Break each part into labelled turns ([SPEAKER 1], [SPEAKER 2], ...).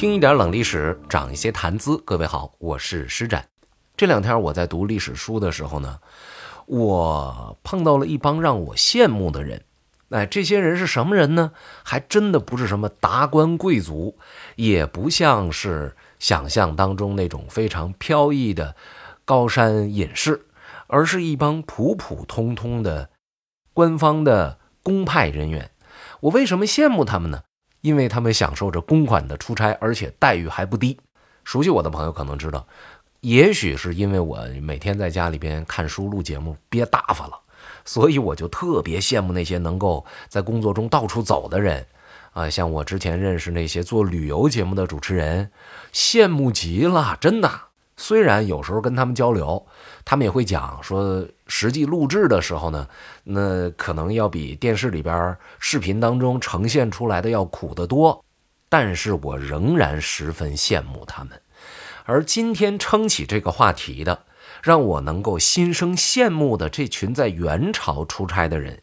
[SPEAKER 1] 听一点冷历史，长一些谈资。各位好，我是施展。这两天我在读历史书的时候呢，我碰到了一帮让我羡慕的人。哎，这些人是什么人呢？还真的不是什么达官贵族，也不像是想象当中那种非常飘逸的高山隐士，而是一帮普普通通的官方的公派人员。我为什么羡慕他们呢？因为他们享受着公款的出差，而且待遇还不低。熟悉我的朋友可能知道，也许是因为我每天在家里边看书录节目憋大发了。所以我就特别羡慕那些能够在工作中到处走的人，啊，像我之前认识那些做旅游节目的主持人，羡慕极了，真的。虽然有时候跟他们交流，他们也会讲说，实际录制的时候呢，那可能要比电视里边视频当中呈现出来的要苦得多，但是我仍然十分羡慕他们。而今天撑起这个话题的。让我能够心生羡慕的这群在元朝出差的人，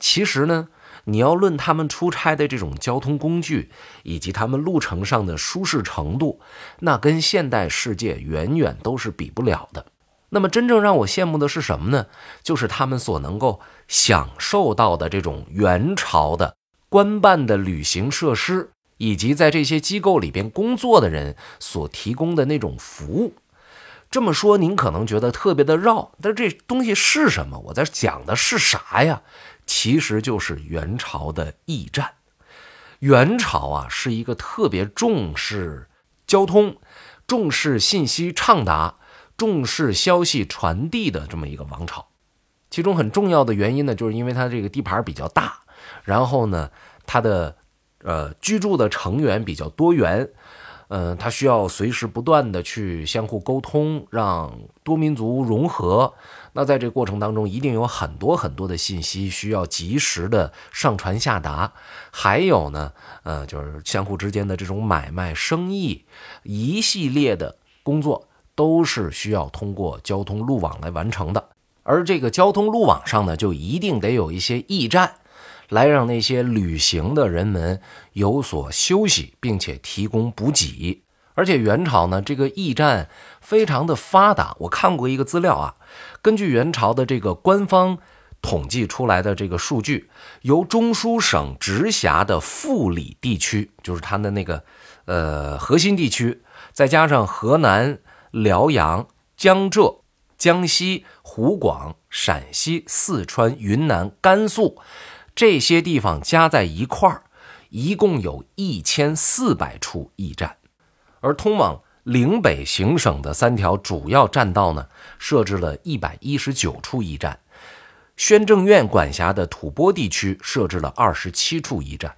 [SPEAKER 1] 其实呢，你要论他们出差的这种交通工具以及他们路程上的舒适程度，那跟现代世界远远都是比不了的。那么，真正让我羡慕的是什么呢？就是他们所能够享受到的这种元朝的官办的旅行设施，以及在这些机构里边工作的人所提供的那种服务。这么说，您可能觉得特别的绕，但是这东西是什么？我在讲的是啥呀？其实就是元朝的驿站。元朝啊，是一个特别重视交通、重视信息畅达、重视消息传递的这么一个王朝。其中很重要的原因呢，就是因为它这个地盘比较大，然后呢，它的呃居住的成员比较多元。嗯，他需要随时不断的去相互沟通，让多民族融合。那在这个过程当中，一定有很多很多的信息需要及时的上传下达。还有呢，呃，就是相互之间的这种买卖生意，一系列的工作都是需要通过交通路网来完成的。而这个交通路网上呢，就一定得有一些驿站。来让那些旅行的人们有所休息，并且提供补给。而且元朝呢，这个驿站非常的发达。我看过一个资料啊，根据元朝的这个官方统计出来的这个数据，由中书省直辖的富里地区，就是它的那个呃核心地区，再加上河南、辽阳、江浙、江西、湖广、陕西、四川、云南、甘肃。这些地方加在一块儿，一共有一千四百处驿站，而通往岭北行省的三条主要栈道呢，设置了一百一十九处驿站。宣政院管辖的吐蕃地区设置了二十七处驿站，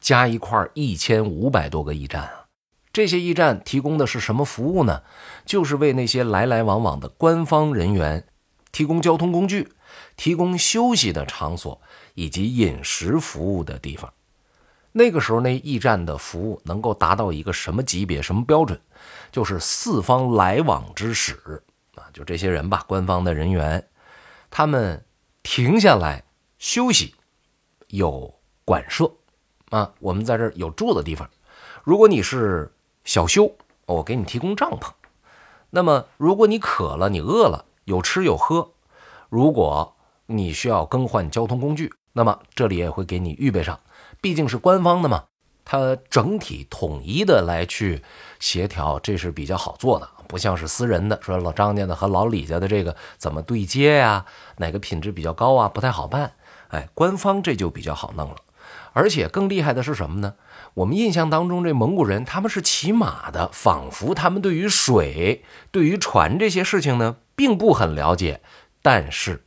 [SPEAKER 1] 加一块儿一千五百多个驿站啊！这些驿站提供的是什么服务呢？就是为那些来来往往的官方人员提供交通工具。提供休息的场所以及饮食服务的地方。那个时候，那驿站的服务能够达到一个什么级别、什么标准？就是四方来往之使啊，就这些人吧，官方的人员，他们停下来休息，有馆舍啊，我们在这儿有住的地方。如果你是小休，我给你提供帐篷。那么，如果你渴了、你饿了，有吃有喝。如果你需要更换交通工具，那么这里也会给你预备上。毕竟是官方的嘛，它整体统一的来去协调，这是比较好做的，不像是私人的，说老张家的和老李家的这个怎么对接呀？哪个品质比较高啊？不太好办。哎，官方这就比较好弄了。而且更厉害的是什么呢？我们印象当中，这蒙古人他们是骑马的，仿佛他们对于水、对于船这些事情呢，并不很了解。但是，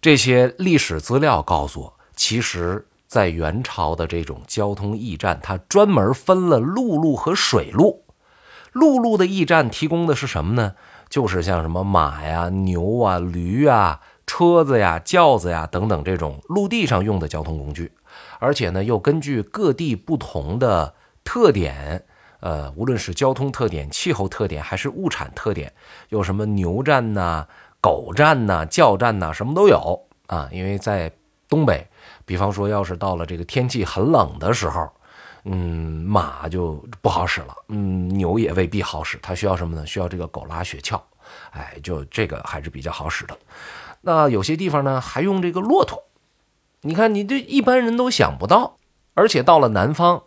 [SPEAKER 1] 这些历史资料告诉我，其实，在元朝的这种交通驿站，它专门分了陆路和水路。陆路的驿站提供的是什么呢？就是像什么马呀、牛啊、驴啊、车子呀、轿子呀等等这种陆地上用的交通工具，而且呢，又根据各地不同的特点，呃，无论是交通特点、气候特点，还是物产特点，有什么牛站呐？狗站呐，叫站呐，什么都有啊。因为在东北，比方说，要是到了这个天气很冷的时候，嗯，马就不好使了，嗯，牛也未必好使，它需要什么呢？需要这个狗拉雪橇，哎，就这个还是比较好使的。那有些地方呢，还用这个骆驼。你看，你这一般人都想不到，而且到了南方，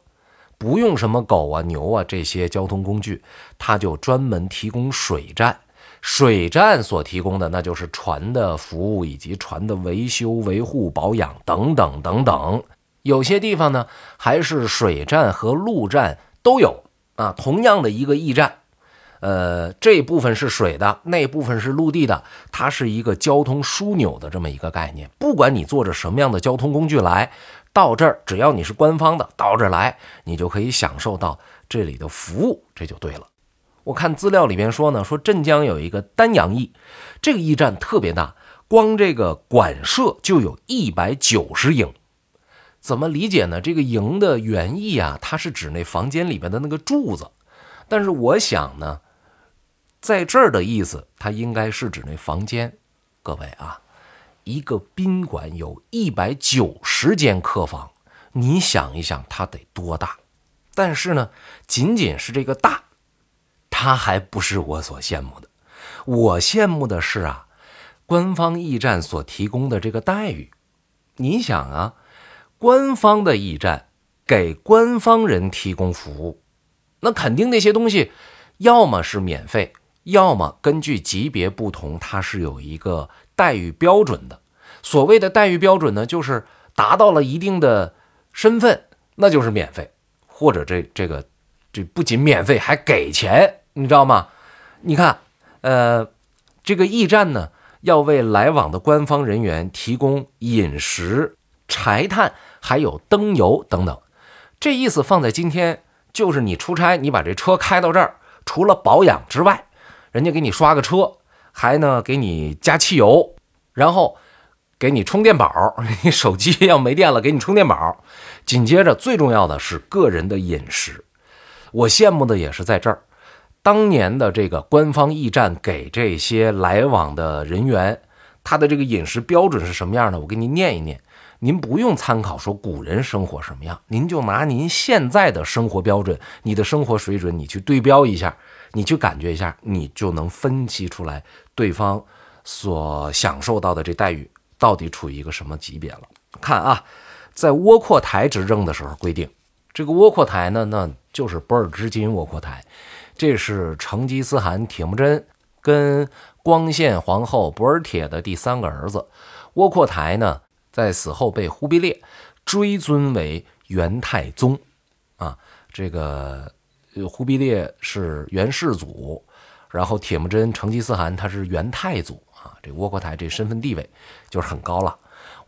[SPEAKER 1] 不用什么狗啊、牛啊这些交通工具，它就专门提供水站。水站所提供的，那就是船的服务以及船的维修、维护、保养等等等等。有些地方呢，还是水站和陆站都有啊。同样的一个驿站，呃，这部分是水的，那部分是陆地的，它是一个交通枢纽的这么一个概念。不管你坐着什么样的交通工具来到这儿，只要你是官方的，到这儿来，你就可以享受到这里的服务，这就对了。我看资料里边说呢，说镇江有一个丹阳驿，这个驿站特别大，光这个馆舍就有一百九十营。怎么理解呢？这个营的原意啊，它是指那房间里边的那个柱子，但是我想呢，在这儿的意思，它应该是指那房间。各位啊，一个宾馆有一百九十间客房，你想一想，它得多大？但是呢，仅仅是这个大，他还不是我所羡慕的。我羡慕的是啊，官方驿站所提供的这个待遇。你想啊。官方的驿站给官方人提供服务，那肯定那些东西要么是免费，要么根据级别不同，它是有一个待遇标准的。所谓的待遇标准呢，就是达到了一定的身份，那就是免费，或者这这个这不仅免费还给钱，你知道吗？你看，呃，这个驿站呢，要为来往的官方人员提供饮食、柴炭。还有灯油等等，这意思放在今天，就是你出差，你把这车开到这儿，除了保养之外，人家给你刷个车，还呢给你加汽油，然后给你充电宝，你手机要没电了给你充电宝，紧接着最重要的是个人的饮食。我羡慕的也是在这儿，当年的这个官方驿站给这些来往的人员，他的这个饮食标准是什么样的？我给您念一念。您不用参考说古人生活什么样，您就拿您现在的生活标准、你的生活水准，你去对标一下，你去感觉一下，你就能分析出来对方所享受到的这待遇到底处于一个什么级别了。看啊，在窝阔台执政的时候规定，这个窝阔台呢，那就是博尔之金窝阔台，这是成吉思汗铁木真跟光献皇后博尔铁的第三个儿子窝阔台呢。在死后被忽必烈追尊为元太宗，啊，这个忽必烈是元世祖，然后铁木真、成吉思汗他是元太祖啊，这窝阔台这身份地位就是很高了。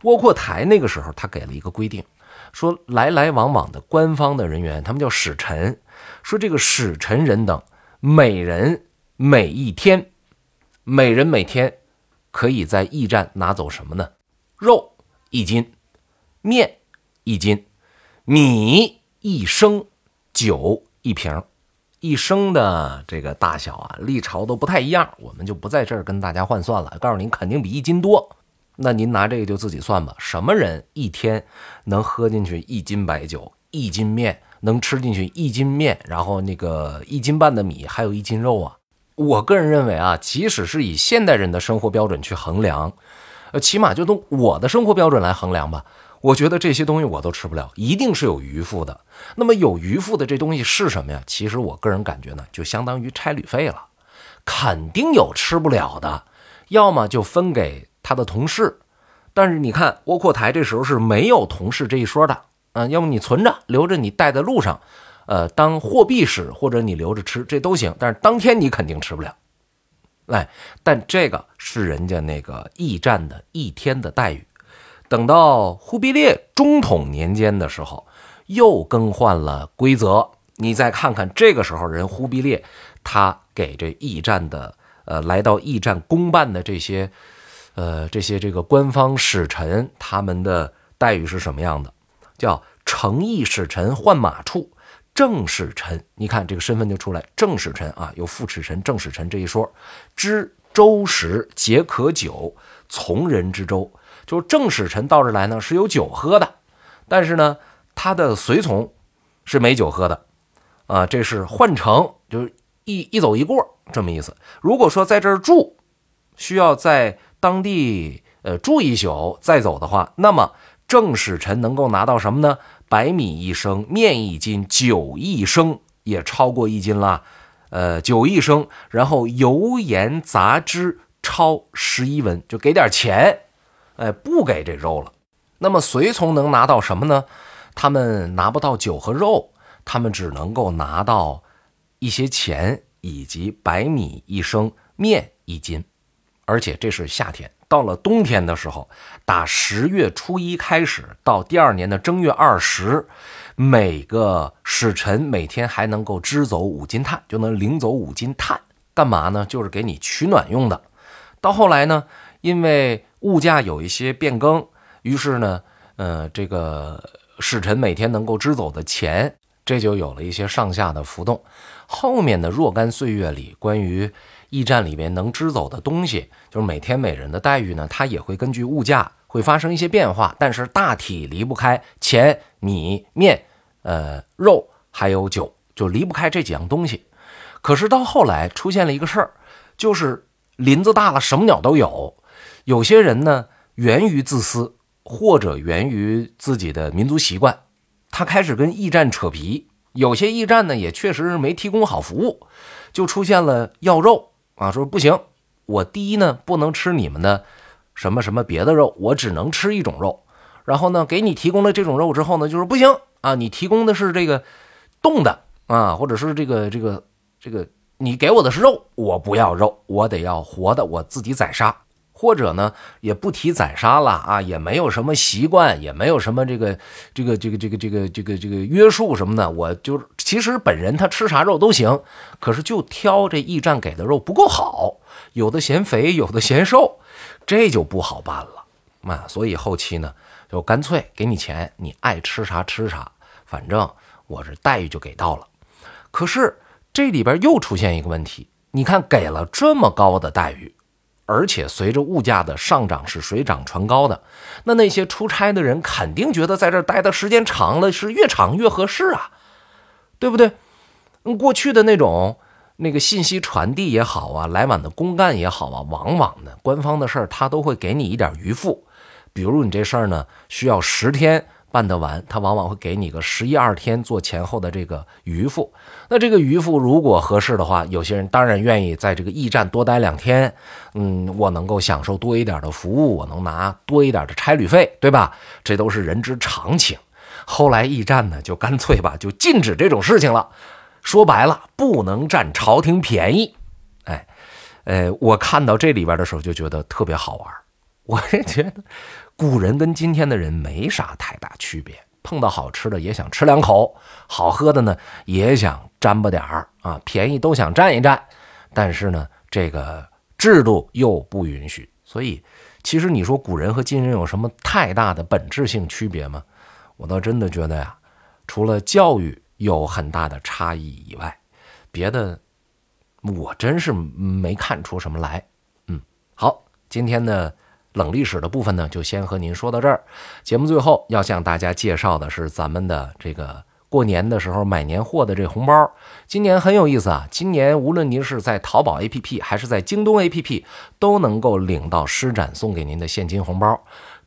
[SPEAKER 1] 窝阔台那个时候他给了一个规定，说来来往往的官方的人员，他们叫使臣，说这个使臣人等每人每一天，每人每天可以在驿站拿走什么呢？肉。一斤面，一斤米，一升酒一瓶，一升的这个大小啊，历朝都不太一样，我们就不在这儿跟大家换算了。告诉您，肯定比一斤多。那您拿这个就自己算吧。什么人一天能喝进去一斤白酒，一斤面，能吃进去一斤面，然后那个一斤半的米，还有一斤肉啊？我个人认为啊，即使是以现代人的生活标准去衡量。呃，起码就从我的生活标准来衡量吧，我觉得这些东西我都吃不了，一定是有余富的。那么有余富的这东西是什么呀？其实我个人感觉呢，就相当于差旅费了，肯定有吃不了的，要么就分给他的同事。但是你看窝阔台这时候是没有同事这一说的，啊，要么你存着留着，你带在路上，呃，当货币使，或者你留着吃，这都行。但是当天你肯定吃不了。哎，但这个是人家那个驿站的一天的待遇。等到忽必烈中统年间的时候，又更换了规则。你再看看这个时候，人忽必烈他给这驿站的呃来到驿站公办的这些呃这些这个官方使臣，他们的待遇是什么样的？叫诚意使臣换马处。正使臣，你看这个身份就出来。正使臣啊，有副使臣、正使臣这一说。知粥食，皆可酒，从人之周，就是正使臣到这来呢是有酒喝的，但是呢，他的随从是没酒喝的，啊，这是换乘，就是一一走一过这么意思。如果说在这儿住，需要在当地呃住一宿再走的话，那么正使臣能够拿到什么呢？白米一升，面一斤，酒一升，也超过一斤了。呃，酒一升，然后油盐杂汁超十一文，就给点钱，哎，不给这肉了。那么随从能拿到什么呢？他们拿不到酒和肉，他们只能够拿到一些钱以及白米一升，面一斤。而且这是夏天，到了冬天的时候，打十月初一开始到第二年的正月二十，每个使臣每天还能够支走五斤炭，就能领走五斤炭，干嘛呢？就是给你取暖用的。到后来呢，因为物价有一些变更，于是呢，呃，这个使臣每天能够支走的钱，这就有了一些上下的浮动。后面的若干岁月里，关于驿站里面能支走的东西，就是每天每人的待遇呢，它也会根据物价会发生一些变化，但是大体离不开钱、米、面、呃肉还有酒，就离不开这几样东西。可是到后来出现了一个事儿，就是林子大了，什么鸟都有。有些人呢，源于自私，或者源于自己的民族习惯，他开始跟驿站扯皮。有些驿站呢，也确实是没提供好服务，就出现了要肉。啊，说不行，我第一呢不能吃你们的什么什么别的肉，我只能吃一种肉。然后呢，给你提供了这种肉之后呢，就是不行啊，你提供的是这个冻的啊，或者是这个这个这个，你给我的是肉，我不要肉，我得要活的，我自己宰杀。或者呢，也不提宰杀了啊，也没有什么习惯，也没有什么这个这个这个这个这个这个这个约束什么的。我就其实本人他吃啥肉都行，可是就挑这驿站给的肉不够好，有的嫌肥，有的嫌瘦，这就不好办了啊。所以后期呢，就干脆给你钱，你爱吃啥吃啥，反正我这待遇就给到了。可是这里边又出现一个问题，你看给了这么高的待遇。而且随着物价的上涨是水涨船高的，那那些出差的人肯定觉得在这待的时间长了是越长越合适啊，对不对？过去的那种那个信息传递也好啊，来往的公干也好啊，往往呢官方的事儿他都会给你一点余付，比如你这事儿呢需要十天。办得完，他往往会给你个十一二天做前后的这个余付。那这个余付如果合适的话，有些人当然愿意在这个驿站多待两天。嗯，我能够享受多一点的服务，我能拿多一点的差旅费，对吧？这都是人之常情。后来驿站呢，就干脆吧，就禁止这种事情了。说白了，不能占朝廷便宜。哎，呃，我看到这里边的时候就觉得特别好玩。我也觉得。古人跟今天的人没啥太大区别，碰到好吃的也想吃两口，好喝的呢也想沾吧点儿啊，便宜都想占一占，但是呢，这个制度又不允许，所以其实你说古人和今人有什么太大的本质性区别吗？我倒真的觉得呀，除了教育有很大的差异以外，别的我真是没看出什么来。嗯，好，今天呢。冷历史的部分呢，就先和您说到这儿。节目最后要向大家介绍的是咱们的这个过年的时候买年货的这红包。今年很有意思啊！今年无论您是在淘宝 APP 还是在京东 APP，都能够领到施展送给您的现金红包。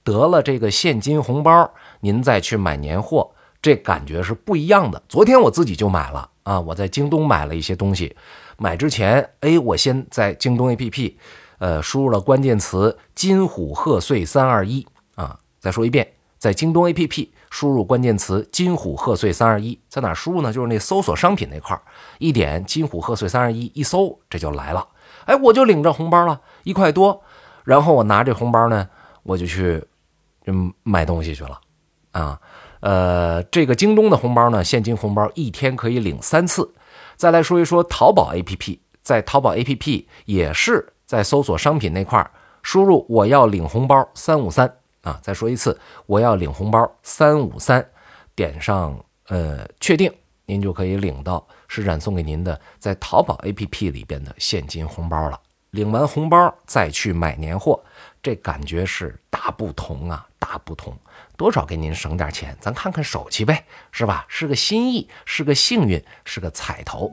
[SPEAKER 1] 得了这个现金红包，您再去买年货，这感觉是不一样的。昨天我自己就买了啊，我在京东买了一些东西。买之前，哎，我先在京东 APP。呃，输入了关键词“金虎贺岁三二一”啊，再说一遍，在京东 APP 输入关键词“金虎贺岁三二一”，在哪输入呢？就是那搜索商品那块，一点“金虎贺岁三二一”，一搜这就来了。哎，我就领着红包了，一块多。然后我拿这红包呢，我就去嗯买东西去了啊。呃，这个京东的红包呢，现金红包一天可以领三次。再来说一说淘宝 APP，在淘宝 APP 也是。在搜索商品那块儿，输入“我要领红包三五三”啊，再说一次“我要领红包三五三”，点上呃确定，您就可以领到施展送给您的在淘宝 APP 里边的现金红包了。领完红包再去买年货，这感觉是大不同啊，大不同。多少给您省点钱，咱看看手气呗，是吧？是个心意，是个幸运，是个彩头。